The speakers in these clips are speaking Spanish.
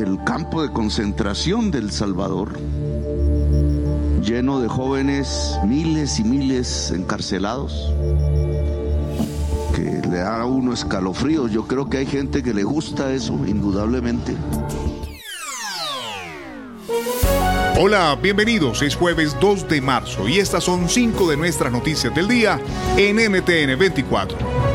el campo de concentración del Salvador, lleno de jóvenes, miles y miles encarcelados, que le da a uno escalofríos. Yo creo que hay gente que le gusta eso, indudablemente. Hola, bienvenidos. Es jueves 2 de marzo y estas son cinco de nuestras noticias del día en NTN 24.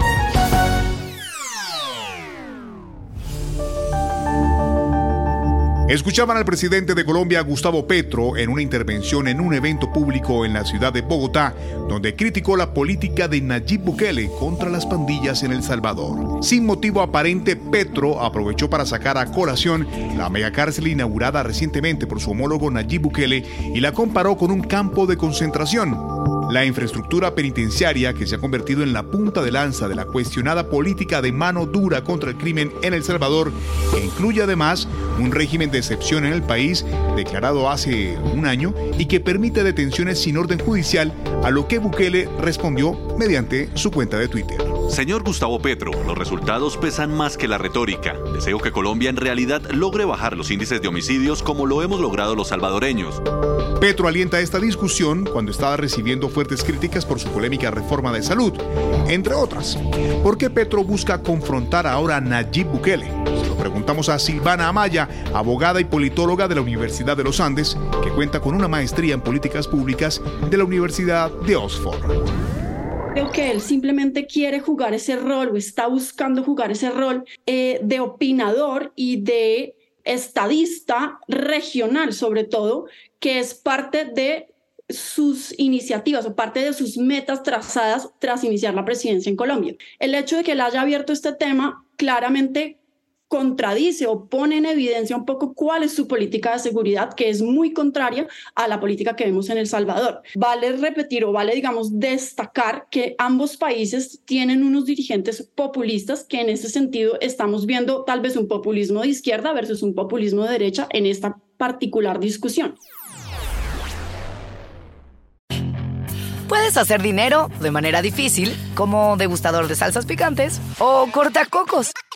Escuchaban al presidente de Colombia, Gustavo Petro, en una intervención en un evento público en la ciudad de Bogotá, donde criticó la política de Nayib Bukele contra las pandillas en El Salvador. Sin motivo aparente, Petro aprovechó para sacar a colación la megacárcel inaugurada recientemente por su homólogo Nayib Bukele y la comparó con un campo de concentración. La infraestructura penitenciaria, que se ha convertido en la punta de lanza de la cuestionada política de mano dura contra el crimen en El Salvador, que incluye además un régimen de excepción en el país declarado hace un año y que permite detenciones sin orden judicial, a lo que Bukele respondió mediante su cuenta de Twitter. Señor Gustavo Petro, los resultados pesan más que la retórica. Deseo que Colombia en realidad logre bajar los índices de homicidios como lo hemos logrado los salvadoreños. Petro alienta esta discusión cuando estaba recibiendo fuertes críticas por su polémica reforma de salud, entre otras. ¿Por qué Petro busca confrontar ahora a Nayib Bukele? Preguntamos a Silvana Amaya, abogada y politóloga de la Universidad de los Andes, que cuenta con una maestría en políticas públicas de la Universidad de Oxford. Creo que él simplemente quiere jugar ese rol o está buscando jugar ese rol eh, de opinador y de estadista regional, sobre todo, que es parte de sus iniciativas o parte de sus metas trazadas tras iniciar la presidencia en Colombia. El hecho de que él haya abierto este tema claramente contradice o pone en evidencia un poco cuál es su política de seguridad, que es muy contraria a la política que vemos en El Salvador. Vale repetir o vale, digamos, destacar que ambos países tienen unos dirigentes populistas que en ese sentido estamos viendo tal vez un populismo de izquierda versus un populismo de derecha en esta particular discusión. Puedes hacer dinero de manera difícil, como degustador de salsas picantes, o cortacocos,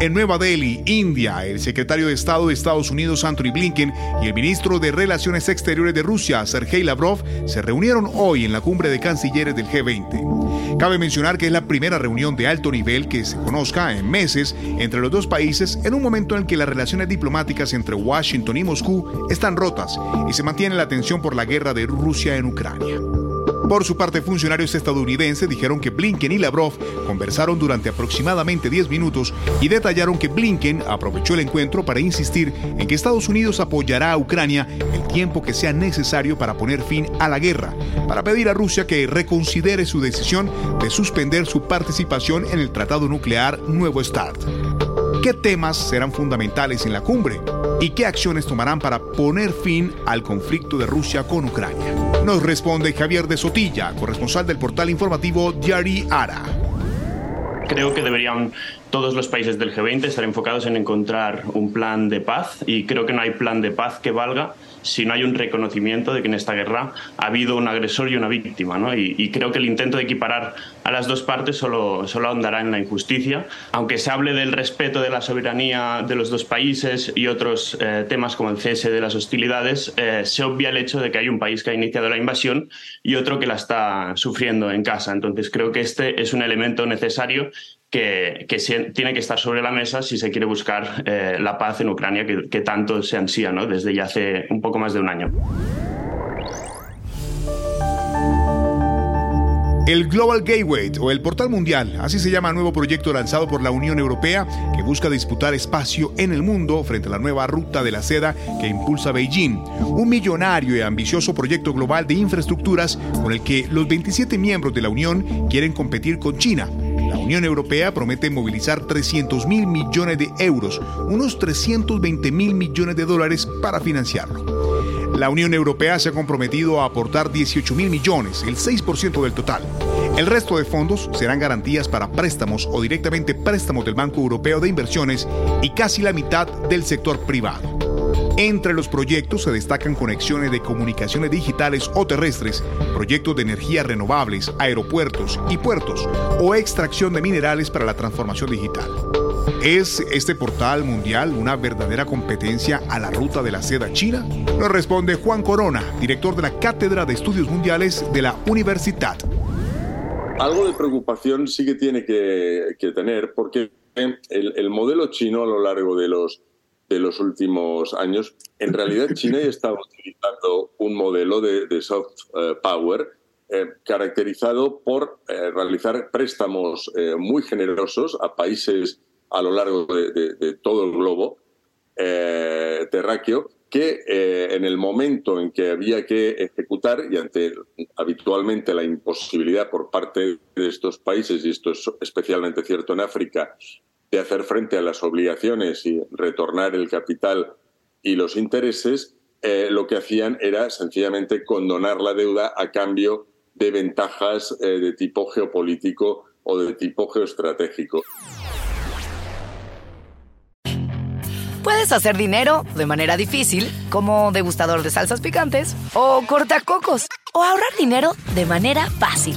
En Nueva Delhi, India, el secretario de Estado de Estados Unidos, Anthony Blinken, y el ministro de Relaciones Exteriores de Rusia, Sergei Lavrov, se reunieron hoy en la cumbre de cancilleres del G20. Cabe mencionar que es la primera reunión de alto nivel que se conozca en meses entre los dos países en un momento en que las relaciones diplomáticas entre Washington y Moscú están rotas y se mantiene la tensión por la guerra de Rusia en Ucrania. Por su parte, funcionarios estadounidenses dijeron que Blinken y Lavrov conversaron durante aproximadamente 10 minutos y detallaron que Blinken aprovechó el encuentro para insistir en que Estados Unidos apoyará a Ucrania el tiempo que sea necesario para poner fin a la guerra, para pedir a Rusia que reconsidere su decisión de suspender su participación en el Tratado Nuclear Nuevo START. ¿Qué temas serán fundamentales en la cumbre? ¿Y qué acciones tomarán para poner fin al conflicto de Rusia con Ucrania? Nos responde Javier de Sotilla, corresponsal del portal informativo Diari Ara. Creo que deberían todos los países del G20 estar enfocados en encontrar un plan de paz y creo que no hay plan de paz que valga si no hay un reconocimiento de que en esta guerra ha habido un agresor y una víctima. ¿no? Y, creo que el intento de equiparar a las dos partes solo, solo ahondará en la injusticia. Aunque se hable del respeto de la soberanía de los dos países y otros eh, temas como el cese de las hostilidades, eh, se obvia el hecho de que hay un país que ha iniciado la invasión y otro que la está sufriendo en casa. Entonces creo que este es un elemento necesario que, tiene que estar sobre la mesa si se quiere buscar eh, la paz en Ucrania, que, tanto se ansía ¿no? desde ya hace un poco más de un año. El Global Gateway o el Portal Mundial, así se llama el nuevo proyecto lanzado por la Unión Europea que busca disputar espacio en el mundo frente a la nueva ruta de la seda que impulsa Beijing. Un millonario y ambicioso proyecto global de infraestructuras con el que los 27 miembros de la Unión quieren competir con China Unión Europea promete movilizar 300 mil millones de euros, unos 320 mil millones de dólares para financiarlo. La Unión Europea se ha comprometido a aportar 18 mil millones, el 6% del total. El resto de fondos serán garantías para préstamos o directamente préstamos del Banco Europeo de Inversiones y casi la mitad del sector privado. Entre los proyectos se destacan conexiones de comunicaciones digitales o terrestres, proyectos de energías renovables, aeropuertos y puertos o extracción de minerales para la transformación digital. ¿Es este portal mundial una verdadera competencia a la ruta de la seda china? Lo responde Juan Corona, director de la Cátedra de Estudios Mundiales de la Universidad. Algo de preocupación sí que tiene que, tener porque el modelo chino a lo largo de los de los últimos años, en realidad China ya estaba utilizando un modelo de, soft eh, power eh, caracterizado por eh, realizar préstamos muy generosos a países a lo largo de, todo el globo terráqueo que en el momento en que había que ejecutar y ante habitualmente la imposibilidad por parte de estos países, y esto es especialmente cierto en África, de hacer frente a las obligaciones y retornar el capital y los intereses, eh, lo que hacían era sencillamente condonar la deuda a cambio de ventajas eh, de tipo geopolítico o de tipo geoestratégico. Puedes hacer dinero de manera difícil, como degustador de salsas picantes, o cortacocos, o ahorrar dinero de manera fácil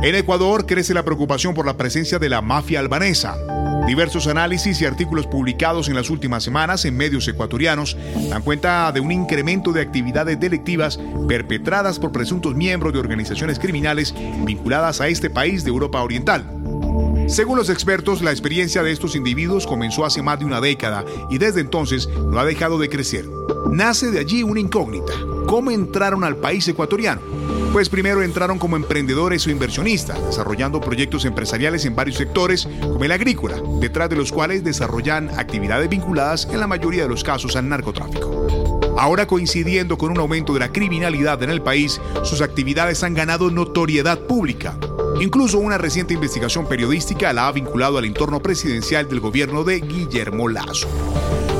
En Ecuador crece la preocupación por la presencia de la mafia albanesa. Diversos análisis y artículos publicados en las últimas semanas en medios ecuatorianos dan cuenta de un incremento de actividades delictivas perpetradas por presuntos miembros de organizaciones criminales vinculadas a este país de Europa Oriental. Según los expertos, la experiencia de estos individuos comenzó hace más de una década y desde entonces no ha dejado de crecer. Nace de allí una incógnita. ¿Cómo entraron al país ecuatoriano? Pues primero entraron como emprendedores o inversionistas, desarrollando proyectos empresariales en varios sectores, como el agrícola, detrás de los cuales desarrollan actividades vinculadas en la mayoría de los casos al narcotráfico. Ahora coincidiendo con un aumento de la criminalidad en el país, sus actividades han ganado notoriedad pública. Incluso una reciente investigación periodística la ha vinculado al entorno presidencial del gobierno de Guillermo Lazo.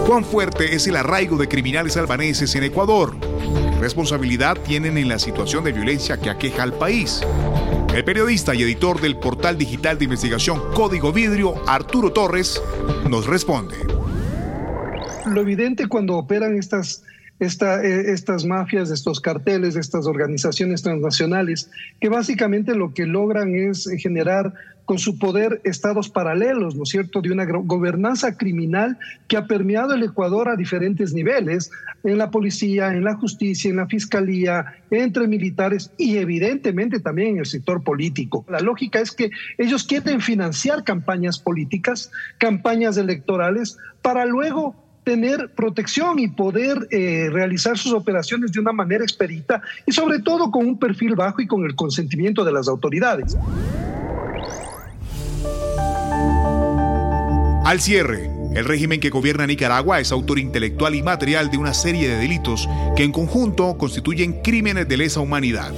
¿Cuán fuerte es el arraigo de criminales albaneses en Ecuador? Responsabilidad tienen en la situación de violencia que aqueja al país? El periodista y editor del portal digital de investigación Código Vidrio, Arturo Torres, nos responde. Lo evidente cuando operan estas eh, estas mafias, estos carteles, estas organizaciones transnacionales, que básicamente lo que logran es generar con su poder estados paralelos, ¿no es cierto?, de una gobernanza criminal que ha permeado el Ecuador a diferentes niveles, en la policía, en la justicia, en la fiscalía, entre militares y evidentemente también en el sector político. La lógica es que ellos quieren financiar campañas políticas, campañas electorales, para luego tener protección y poder eh, realizar sus operaciones de una manera expedita y sobre todo con un perfil bajo y con el consentimiento de las autoridades. Al cierre, el régimen que gobierna Nicaragua es autor intelectual y material de una serie de delitos que en conjunto constituyen crímenes de lesa humanidad.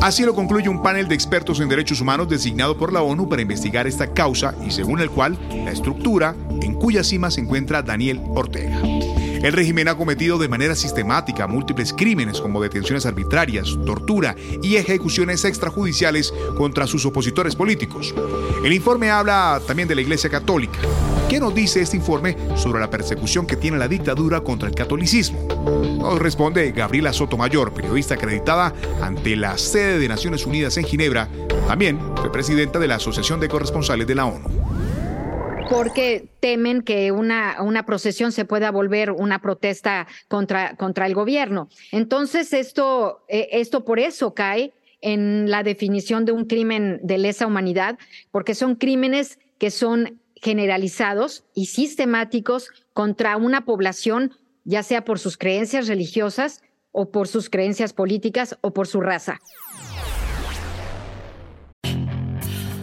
Así lo concluye un panel de expertos en derechos humanos designado por la ONU para investigar esta causa y según el cual la estructura en cuya cima se encuentra Daniel Ortega. El régimen ha cometido de manera sistemática múltiples crímenes como detenciones arbitrarias, tortura y ejecuciones extrajudiciales contra sus opositores políticos. El informe habla también de la Iglesia Católica. ¿Qué nos dice este informe sobre la persecución que tiene la dictadura contra el catolicismo? Nos responde Gabriela Sotomayor, periodista acreditada ante la sede de Naciones Unidas en Ginebra. También fue presidenta de la Asociación de Corresponsales de la ONU porque temen que una, una procesión se pueda volver una protesta contra, contra el gobierno. Entonces, esto, eh, esto por eso cae en la definición de un crimen de lesa humanidad, porque son crímenes que son generalizados y sistemáticos contra una población, ya sea por sus creencias religiosas o por sus creencias políticas o por su raza.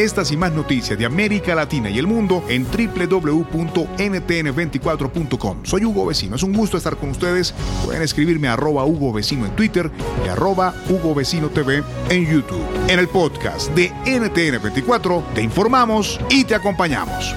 Estas y más noticias de América Latina y el mundo en www.ntn24.com. Soy Hugo Vecino, es un gusto estar con ustedes. Pueden escribirme a arroba Hugo Vecino en Twitter y arroba Hugo Vecino TV en YouTube. En el podcast de NTN24 te informamos y te acompañamos.